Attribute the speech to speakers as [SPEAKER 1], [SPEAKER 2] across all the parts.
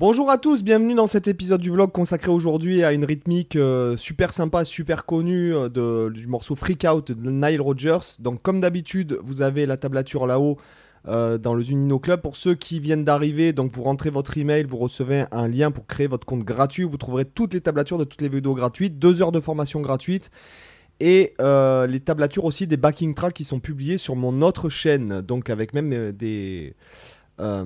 [SPEAKER 1] Bonjour à tous, bienvenue dans cet épisode du vlog consacré aujourd'hui à une rythmique euh, super sympa, super connue euh, du morceau Freak Out de Nile Rodgers. Donc comme d'habitude, vous avez la tablature là-haut euh, dans le Zunino Club. Pour ceux qui viennent d'arriver, donc vous rentrez votre email, vous recevez un lien pour créer votre compte gratuit. Vous trouverez toutes les tablatures de toutes les vidéos gratuites, deux heures de formation gratuite et les tablatures aussi des backing tracks qui sont publiés sur mon autre chaîne, donc avec même des euh,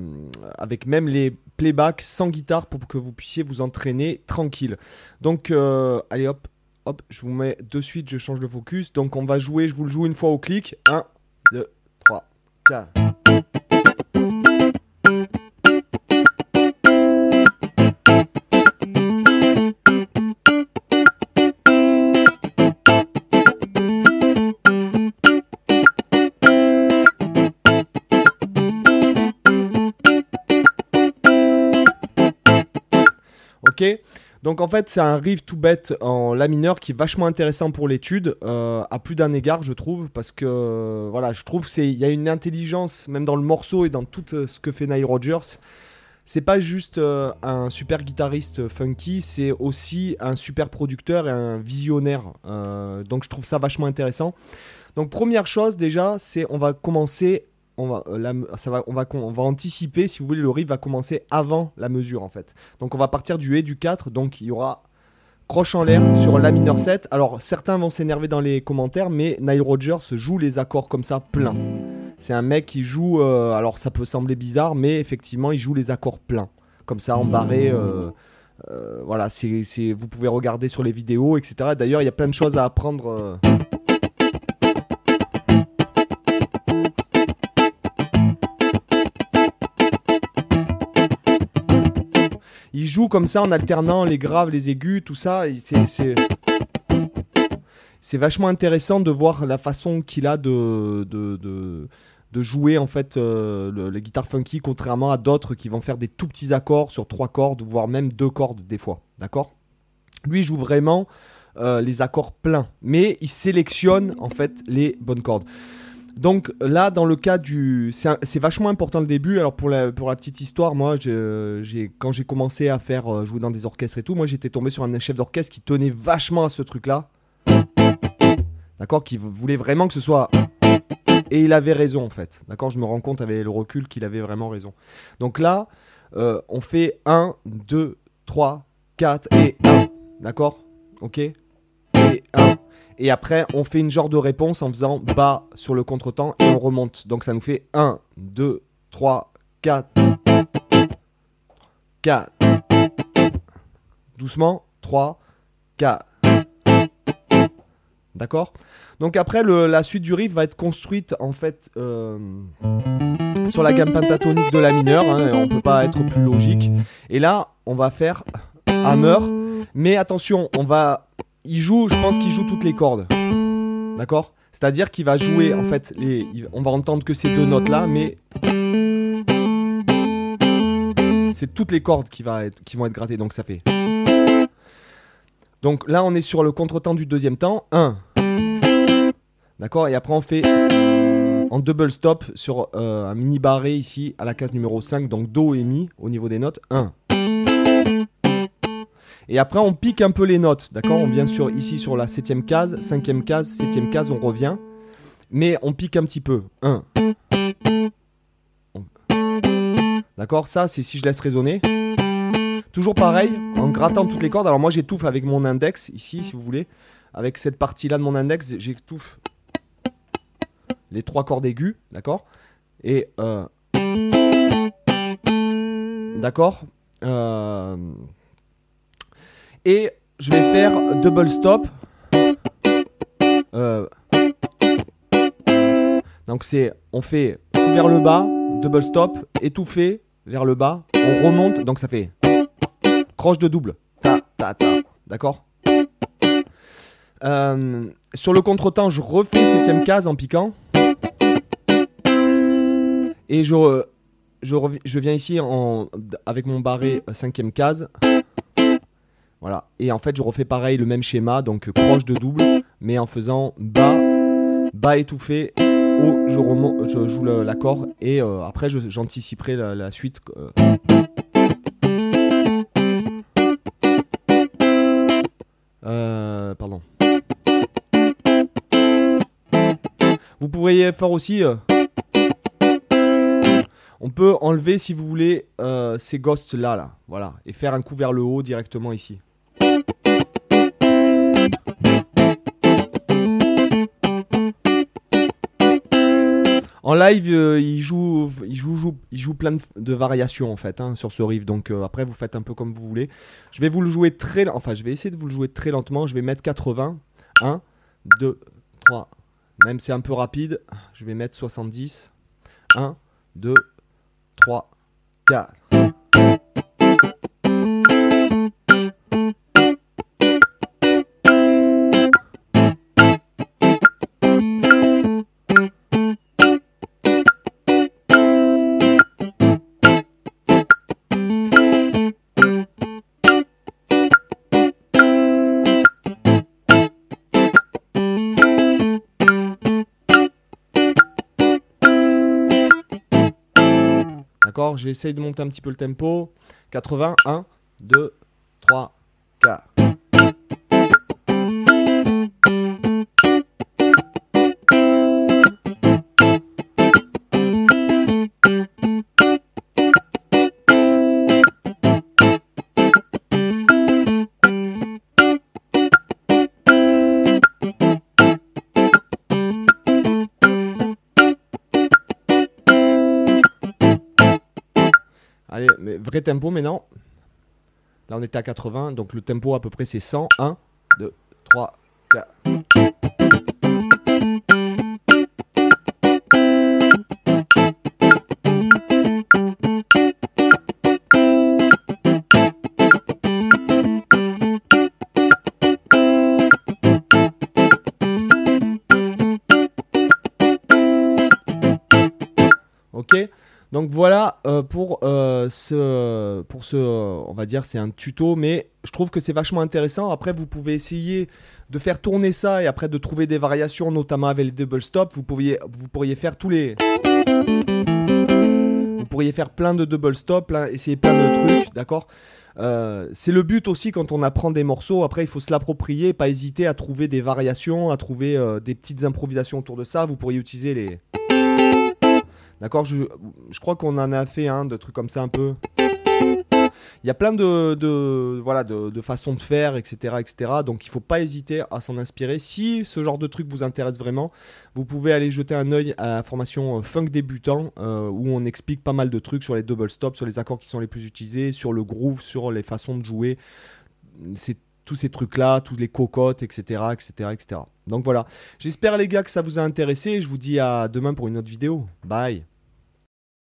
[SPEAKER 1] avec même les playbacks sans guitare pour que vous puissiez vous entraîner tranquille. Donc euh, allez hop, hop, je vous mets de suite, je change de focus. Donc on va jouer, je vous le joue une fois au clic. 1, 2, 3, 4. Donc en fait c'est un riff tout bête en la mineur qui est vachement intéressant pour l'étude euh, à plus d'un égard je trouve parce que voilà je trouve c'est il y a une intelligence même dans le morceau et dans tout euh, ce que fait Nile Rodgers. C'est pas juste euh, un super guitariste funky c'est aussi un super producteur et un visionnaire. Donc je trouve ça vachement intéressant. Donc première chose déjà c'est on va commencer on va, euh, ça va, on, va, anticiper, si vous voulez, le riff va commencer avant la mesure en fait. Donc on va partir du et du 4, donc il y aura croche en l'air sur la mineur 7. Alors certains vont s'énerver dans les commentaires, mais Nile Rodgers joue les accords comme ça plein. C'est un mec qui joue, euh, alors ça peut sembler bizarre, mais effectivement il joue les accords pleins, comme ça en barré. euh, voilà, c'est- vous pouvez regarder sur les vidéos, etc. D'ailleurs, il y a plein de choses à apprendre. Joue comme ça en alternant les graves, les aigus, tout ça. C'est, vachement intéressant de voir la façon qu'il a de, de, jouer en fait euh, le- les guitares funky, contrairement à d'autres qui vont faire des tout petits accords sur trois cordes, voire même deux cordes des fois. D'accord? Lui joue vraiment euh, les accords pleins, mais il sélectionne en fait les bonnes cordes. Donc là, dans le cas du... C'est vachement important le début. Alors pour la, pour la petite histoire, moi, quand j'ai commencé à faire euh, jouer dans des orchestres et tout, moi j'étais tombé sur un chef d'orchestre qui tenait vachement à ce truc-là. D'accord? Qui voulait vraiment que ce soit... Et il avait raison en fait. D'accord? Je me rends compte avec le recul qu'il avait vraiment raison. Donc là, euh, on fait 1, 2, 3, 4 et 1. D'accord? Ok? Et 1. Et après, on fait une genre de réponse en faisant bas sur le contretemps et on remonte. Donc ça nous fait 1, 2, 3, 4. 4. Doucement. 3, 4. D'accord? Donc après, la suite du riff va être construite en fait euh, sur la gamme pentatonique de la mineure. hein, on peut pas être plus logique. Et là, on va faire hammer. Mais attention, on va il joue, je pense qu'il joue toutes les cordes. D'accord? C'est-à-dire qu'il va jouer, en fait, les, on va entendre que ces deux notes-là, mais c'est toutes les cordes qui vont être grattées, donc ça fait. Donc là, on est sur le contretemps du deuxième temps. 1. D'accord? Et après, on fait en double stop sur euh, un mini barré ici à la case numéro 5, donc Do et Mi au niveau des notes. 1. Et après, on pique un peu les notes, d'accord? On vient sur, ici sur la septième case, cinquième case, septième case, on revient. Mais on pique un petit peu. 1. D'accord? Ça, c'est si je laisse résonner. Toujours pareil, en grattant toutes les cordes. Alors moi, j'étouffe avec mon index, ici, si vous voulez. Avec cette partie-là de mon index, j'étouffe les trois cordes aiguës, d'accord? Et... euh, D'accord? Euh, et je vais faire double stop. Euh, donc c'est, on fait vers le bas, double stop, étouffé vers le bas, on remonte, donc ça fait croche de double, ta ta ta, d'accord? Euh, sur le contretemps, je refais septième case en piquant. Et je, viens ici avec mon barré cinquième case. Voilà. Et en fait, je refais pareil le même schéma, donc euh, croche de double, mais en faisant bas, bas étouffé, haut, je, remonte, je joue l'accord, et euh, après, j'anticiperai la, suite. Euh. euh. Pardon. Vous pourriez faire aussi. On peut enlever, si vous voulez, ces ghosts là, là, voilà, et faire un coup vers le haut directement ici. En live, euh, il, joue, plein de, variations en fait hein, sur ce riff. Donc euh, après, vous faites un peu comme vous voulez. Je vais vous le jouer très, enfin, je vais essayer de vous le jouer très lentement. Je vais mettre 80, 1, 2, 3. Même c'est un peu rapide, je vais mettre 70. 1, 2, 3, 4. D'accord J'essaye de monter un petit peu le tempo. 80, 1, 2, 3, Allez, mais vrai tempo maintenant. Là, on était à 80, donc le tempo à peu près c'est 100. 1, 2, 3, 4. Ok donc voilà euh, pour euh, ce, pour ce, euh, on va dire c'est un tuto, mais je trouve que c'est vachement intéressant. Après, vous pouvez essayer de faire tourner ça et après de trouver des variations, notamment avec les double stop. Vous pourriez, faire tous les, vous pourriez faire plein de double stop, plein- essayer plein de trucs, d'accord? C'est le but aussi quand on apprend des morceaux. Après, il faut se l'approprier, pas hésiter à trouver des variations, à trouver des petites improvisations autour de ça. Vous pourriez utiliser les D'accord je, crois qu'on en a fait un de trucs comme ça un peu. Il y a plein de, voilà, de, de façons de faire, etc., etc. Donc il faut pas hésiter à s'en inspirer. Si ce genre de truc vous intéresse vraiment, vous pouvez aller jeter un œil à la formation euh, Funk débutant euh, où on explique pas mal de trucs sur les double stops, sur les accords qui sont les plus utilisés, sur le groove, sur les façons de jouer. C'est tous ces trucs-là, tous les cocottes, etc., etc., etc. Donc voilà. J'espère les gars que ça vous a intéressé. Je vous dis à demain pour une autre vidéo. Bye.